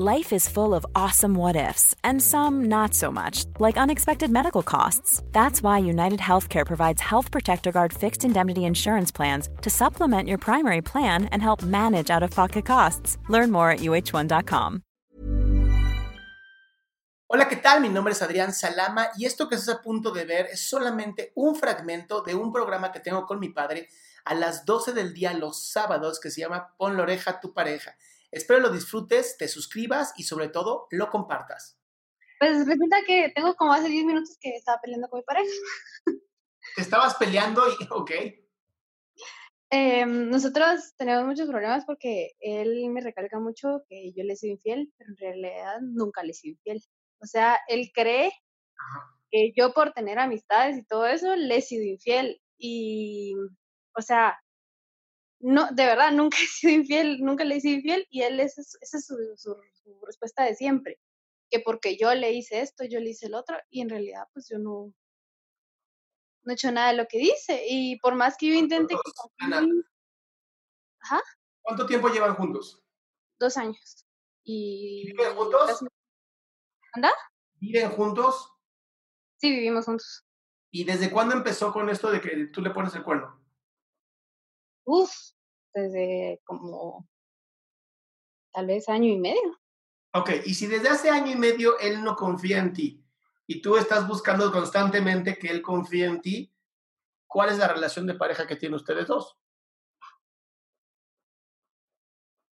Life is full of awesome what ifs, and some not so much, like unexpected medical costs. That's why United Healthcare provides Health Protector Guard fixed indemnity insurance plans to supplement your primary plan and help manage out of pocket costs. Learn more at uh1.com. Hola, ¿qué tal? Mi nombre es Adrián Salama y esto que estás a punto de ver es solamente un fragmento de un programa que tengo con mi padre a las 12 del día los sábados que se llama Pon la oreja a tu pareja. Espero lo disfrutes, te suscribas y sobre todo lo compartas. Pues resulta que tengo como hace 10 minutos que estaba peleando con mi pareja. Te estabas peleando y, ok. Eh, nosotros tenemos muchos problemas porque él me recalca mucho que yo le soy infiel, pero en realidad nunca le soy infiel. O sea, él cree que yo por tener amistades y todo eso le he sido infiel. Y, o sea, no, de verdad, nunca he sido infiel, nunca le he sido infiel y él, esa es, esa es su, su, su, respuesta de siempre, que porque yo le hice esto, yo le hice el otro y en realidad pues yo no, no he hecho nada de lo que dice y por más que yo intente... Que... Ajá. ¿Cuánto tiempo llevan juntos? Dos años. Y... ¿Viven juntos? ¿Anda? ¿Viven juntos? Sí, vivimos juntos. ¿Y desde cuándo empezó con esto de que tú le pones el cuerno? Uf, desde como tal vez año y medio. Ok, y si desde hace año y medio él no confía en ti y tú estás buscando constantemente que él confíe en ti, ¿cuál es la relación de pareja que tienen ustedes dos?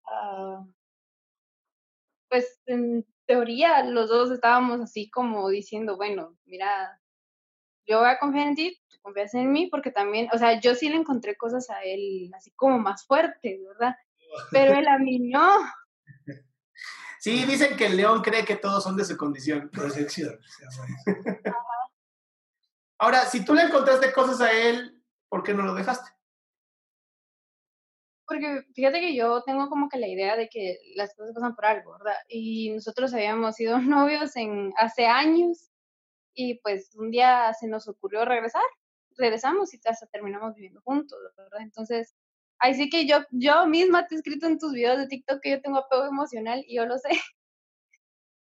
Uh, pues en teoría los dos estábamos así como diciendo, bueno, mira, yo voy a confiar en ti, tú confías en mí, porque también, o sea, yo sí le encontré cosas a él así como más fuertes, ¿verdad? Pero él a mí no. Sí, dicen que el león cree que todos son de su condición. Proyección. Ahora, si tú le encontraste cosas a él, ¿por qué no lo dejaste? Porque fíjate que yo tengo como que la idea de que las cosas pasan por algo, ¿verdad? Y nosotros habíamos sido novios en hace años y pues un día se nos ocurrió regresar, regresamos y hasta terminamos viviendo juntos, ¿verdad? Entonces, ahí sí que yo, yo misma te he escrito en tus videos de TikTok que yo tengo apego emocional y yo lo sé,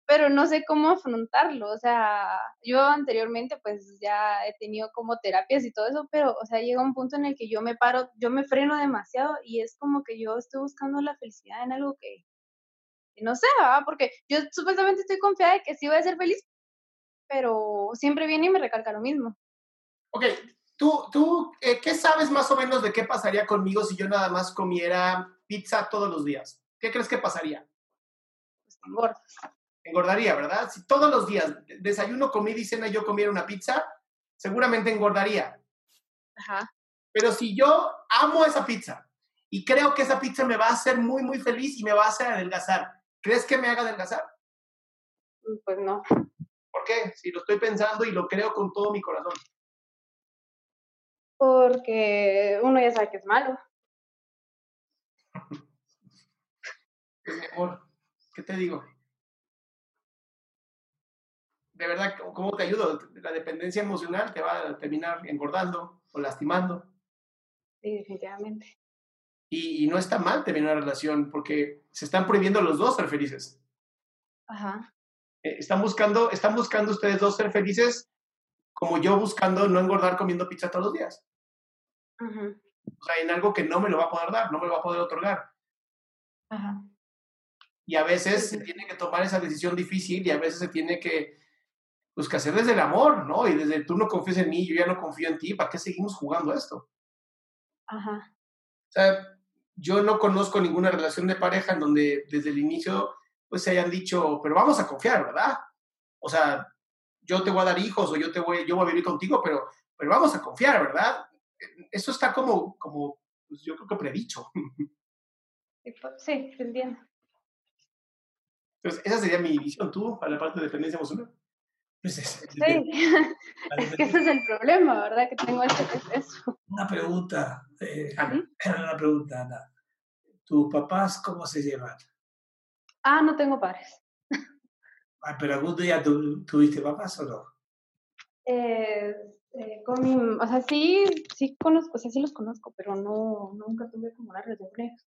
pero no sé cómo afrontarlo, o sea, yo anteriormente pues ya he tenido como terapias y todo eso, pero, o sea, llega un punto en el que yo me paro, yo me freno demasiado y es como que yo estoy buscando la felicidad en algo que, no sé, ¿verdad? Porque yo supuestamente estoy confiada de que sí voy a ser feliz, pero siempre viene y me recalca lo mismo. Ok, tú, tú eh, ¿qué sabes más o menos de qué pasaría conmigo si yo nada más comiera pizza todos los días? ¿Qué crees que pasaría? Pues engordas. Engordaría, ¿verdad? Si todos los días, desayuno, comida y cena, yo comiera una pizza, seguramente engordaría. Ajá. Pero si yo amo esa pizza y creo que esa pizza me va a hacer muy, muy feliz y me va a hacer adelgazar, ¿crees que me haga adelgazar? Pues no. ¿Por qué? Si lo estoy pensando y lo creo con todo mi corazón. Porque uno ya sabe que es malo. Pues, mi amor, ¿qué te digo? De verdad, ¿cómo te ayudo? La dependencia emocional te va a terminar engordando o lastimando. Sí, definitivamente. Y, y no está mal terminar una relación porque se están prohibiendo los dos ser felices. Ajá. Eh, están buscando, están buscando ustedes dos ser felices como yo buscando no engordar comiendo pizza todos los días. Ajá. O sea, en algo que no me lo va a poder dar, no me lo va a poder otorgar. Ajá. Y a veces se tiene que tomar esa decisión difícil y a veces se tiene que, pues, que hacer desde el amor, ¿no? Y desde tú no confías en mí, yo ya no confío en ti, ¿para qué seguimos jugando esto? Ajá. O sea, yo no conozco ninguna relación de pareja en donde desde el inicio pues se hayan dicho, pero vamos a confiar, ¿verdad? O sea, yo te voy a dar hijos o yo te voy, yo voy a vivir contigo, pero, pero vamos a confiar, ¿verdad? Eso está como, como pues yo creo que predicho. Pues, sí, te entiendo. Entonces, esa sería mi visión, tú, a la parte de dependencia emocional. Pues es, sí, es que ese es el problema, ¿verdad? Que tengo eso. Una pregunta, eh, una pregunta, Ana. ¿Tus papás cómo se llevan? Ah, no tengo padres. Ah, pero algún día tuviste papás o no? Eh, eh, con mi, o sea, sí, sí conozco, o sea, sí los conozco, pero no, nunca tuve como una relación con ellos.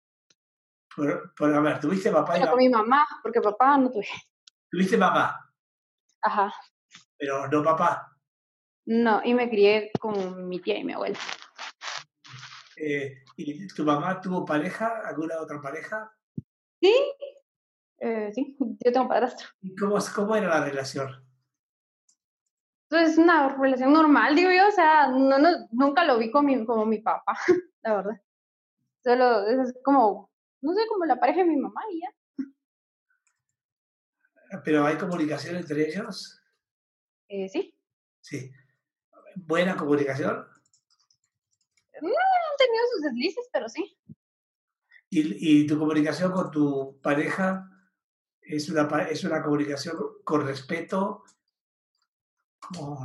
Pero, a ver, ¿tuviste papá y con mi mamá, porque papá no tuve. ¿Tuviste mamá? Ajá. Pero no papá. No, y me crié con mi tía y mi abuela. Eh, ¿Y tu mamá tuvo pareja? ¿Alguna otra pareja? Sí, sí, yo tengo padrastro. ¿Y cómo, cómo era la relación? Pues una relación normal, digo yo, o sea, no, no, nunca lo vi como mi, como mi papá, la verdad. Solo es como, no sé, como la pareja de mi mamá y ya. ¿Pero hay comunicación entre ellos? Eh, sí. Sí. ¿Buena comunicación? No, han tenido sus deslices, pero sí. ¿Y, ¿Y, tu comunicación con tu pareja es una, es una comunicación con respeto?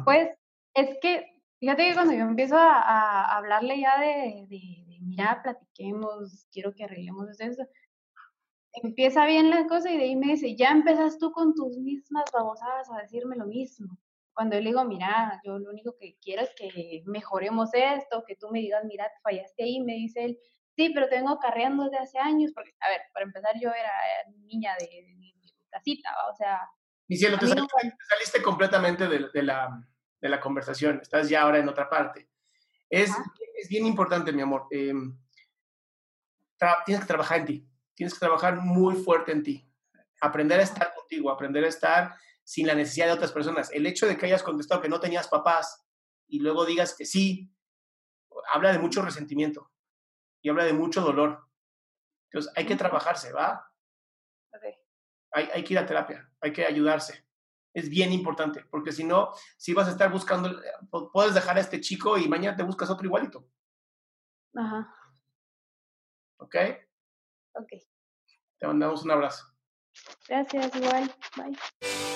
Pues es que, fíjate que cuando yo empiezo a, hablarle ya de, de, mira, platiquemos, quiero que arreglemos eso, empieza bien la cosa y de ahí me dice, ya empezas tú con tus mismas babosadas a decirme lo mismo. Cuando yo le digo, mira, yo lo único que quiero es que mejoremos esto, que tú me digas, mira, fallaste ahí, me dice él, sí, pero tengo acarreando desde hace años, porque, a ver, para empezar, yo era niña de, de, casita, o sea... Mi cielo, te saliste, completamente de, la, de, la, conversación, estás ya ahora en otra parte. Es, es bien importante, mi amor. Em, tienes que trabajar en ti tienes que trabajar muy fuerte en ti. Aprender a estar contigo, aprender a estar sin la necesidad de otras personas. El hecho de que hayas contestado que no tenías papás y luego digas que sí, habla de mucho resentimiento y habla de mucho dolor. Entonces hay que trabajarse, ¿va? Hay, hay que ir a terapia, hay que ayudarse. Es bien importante, porque si no, si vas a estar buscando, puedes dejar a este chico y mañana te buscas otro igualito. Ajá. ¿Ok? Ok. Te mandamos un abrazo. Gracias, igual. Bye.